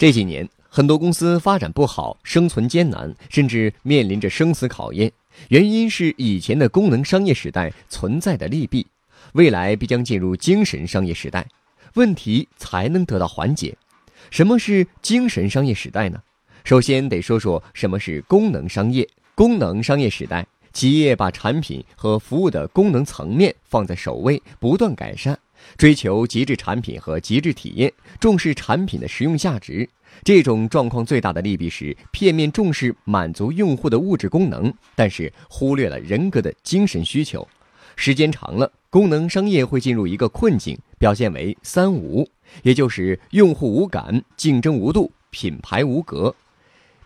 这几年，很多公司发展不好，生存艰难，甚至面临着生死考验。原因是以前的功能商业时代存在的利弊，未来必将进入精神商业时代，问题才能得到缓解。什么是精神商业时代呢？首先得说说什么是功能商业。功能商业时代，企业把产品和服务的功能层面放在首位，不断改善。追求极致产品和极致体验，重视产品的实用价值。这种状况最大的利弊是片面重视满足用户的物质功能，但是忽略了人格的精神需求。时间长了，功能商业会进入一个困境，表现为“三无”，也就是用户无感、竞争无度、品牌无格。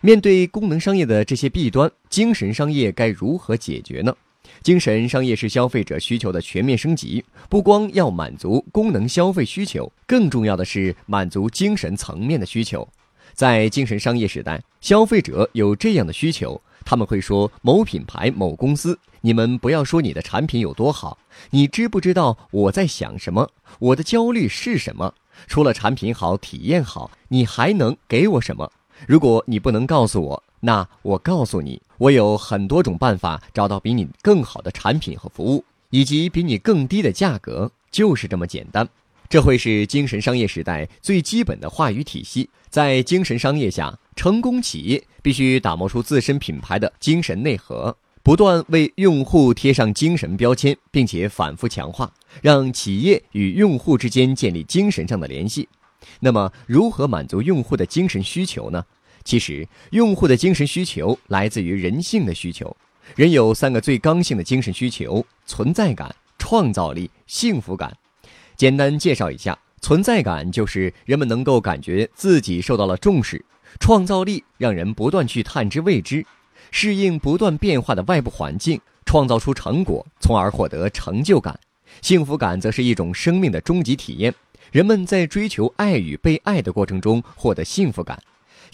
面对功能商业的这些弊端，精神商业该如何解决呢？精神商业是消费者需求的全面升级，不光要满足功能消费需求，更重要的是满足精神层面的需求。在精神商业时代，消费者有这样的需求，他们会说：“某品牌、某公司，你们不要说你的产品有多好，你知不知道我在想什么？我的焦虑是什么？除了产品好、体验好，你还能给我什么？如果你不能告诉我。”那我告诉你，我有很多种办法找到比你更好的产品和服务，以及比你更低的价格，就是这么简单。这会是精神商业时代最基本的话语体系。在精神商业下，成功企业必须打磨出自身品牌的精神内核，不断为用户贴上精神标签，并且反复强化，让企业与用户之间建立精神上的联系。那么，如何满足用户的精神需求呢？其实，用户的精神需求来自于人性的需求。人有三个最刚性的精神需求：存在感、创造力、幸福感。简单介绍一下：存在感就是人们能够感觉自己受到了重视；创造力让人不断去探知未知，适应不断变化的外部环境，创造出成果，从而获得成就感；幸福感则是一种生命的终极体验，人们在追求爱与被爱的过程中获得幸福感。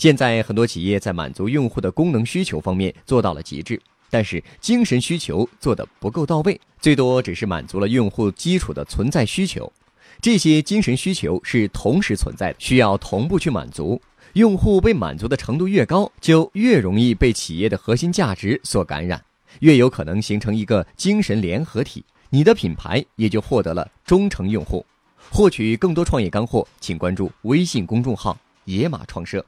现在很多企业在满足用户的功能需求方面做到了极致，但是精神需求做得不够到位，最多只是满足了用户基础的存在需求。这些精神需求是同时存在的，需要同步去满足。用户被满足的程度越高，就越容易被企业的核心价值所感染，越有可能形成一个精神联合体，你的品牌也就获得了忠诚用户。获取更多创业干货，请关注微信公众号“野马创社”。